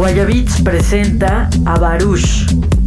Guayabits presenta a Baruch.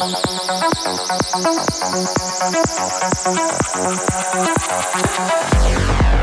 Thank you.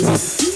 Never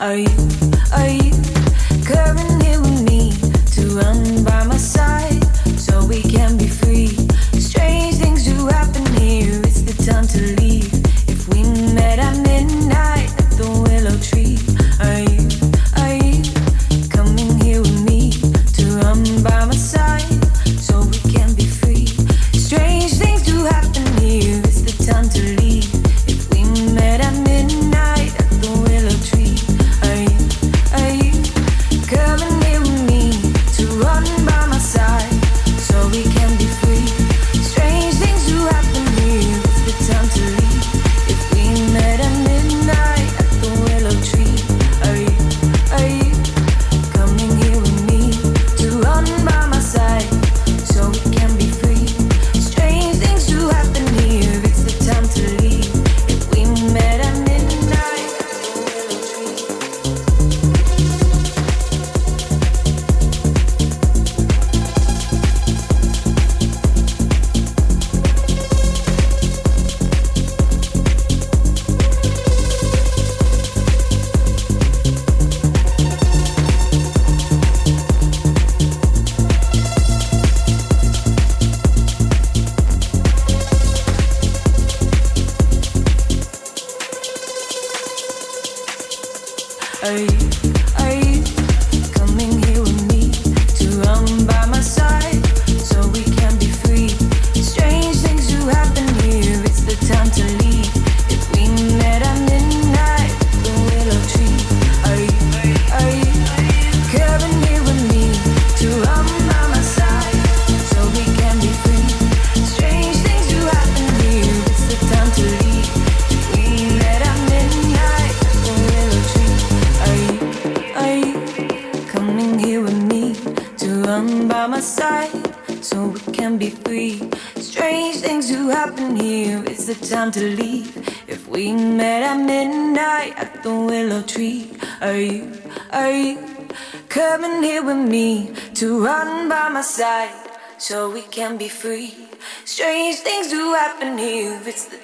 Run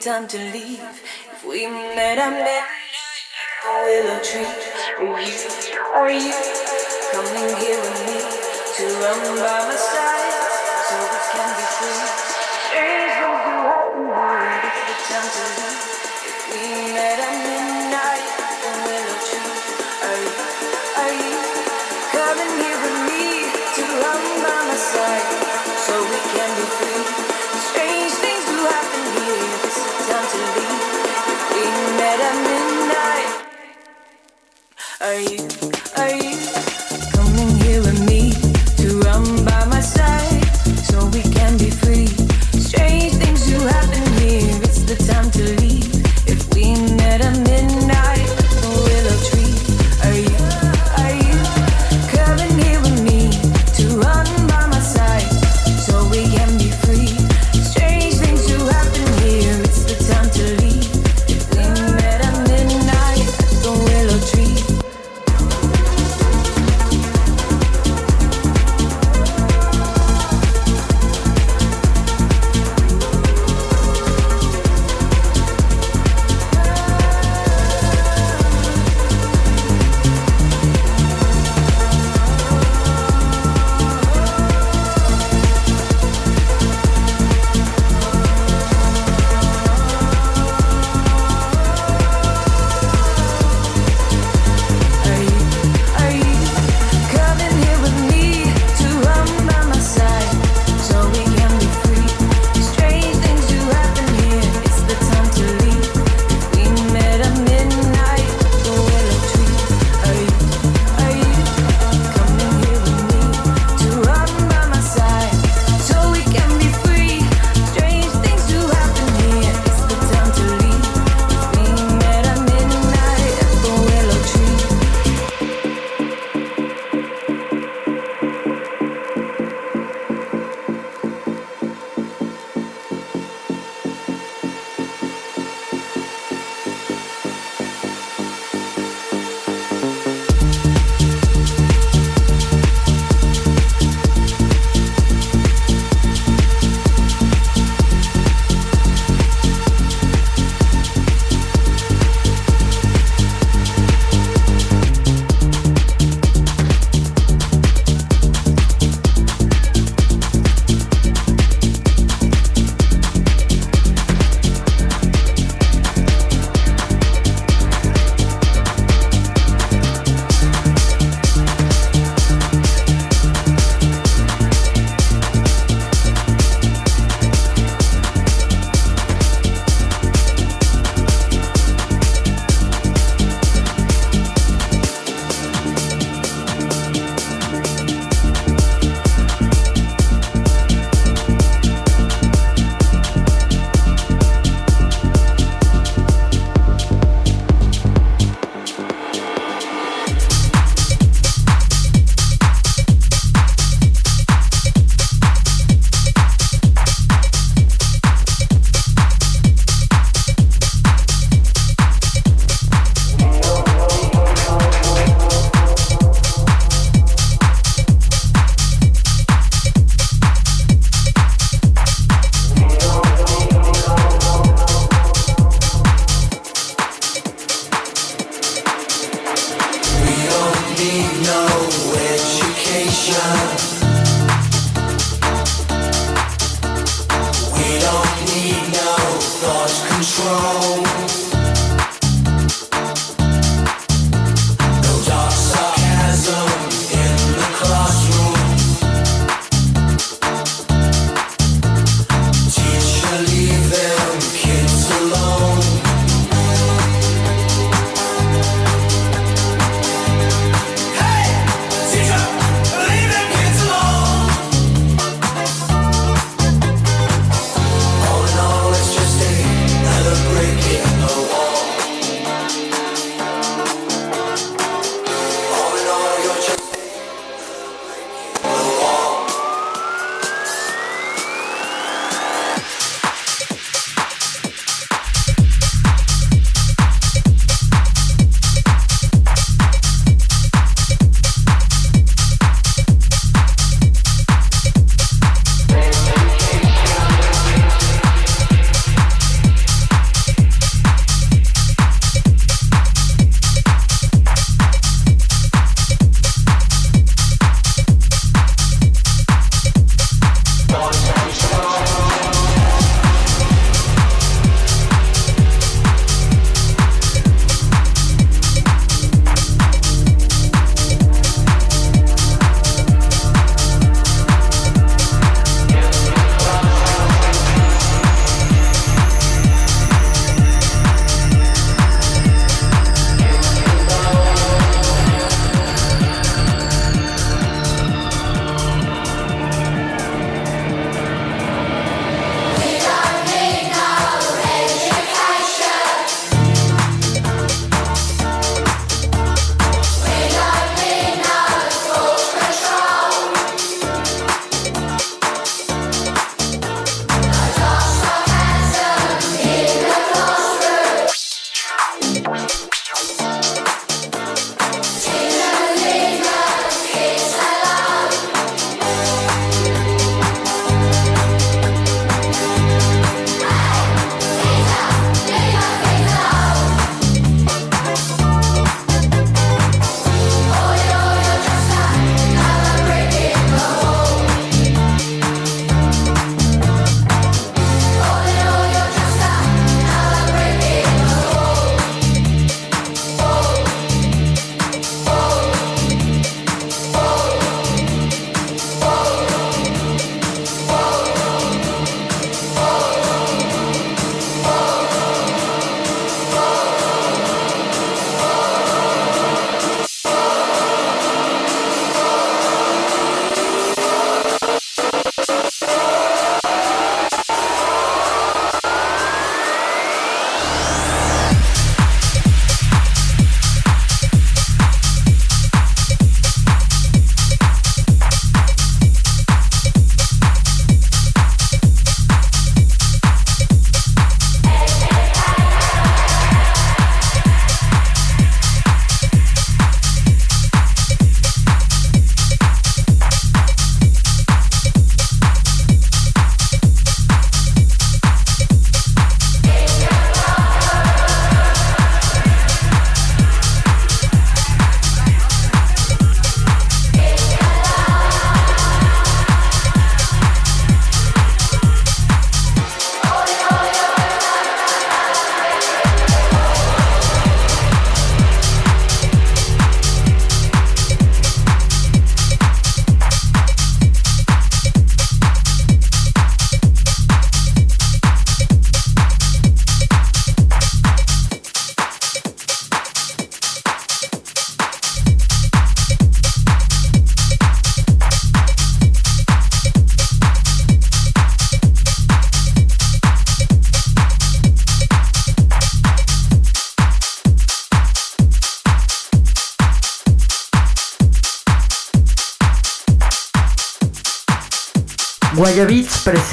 time to leave. If we met at midnight at the willow tree, Are you, are you coming here with me to run by my side so we can be free? Days will be hard, it's the time to leave. If we met at midnight at the willow tree, are you, are you coming here with me to run by my side so we can be free?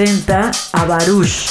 Presenta a Baruch.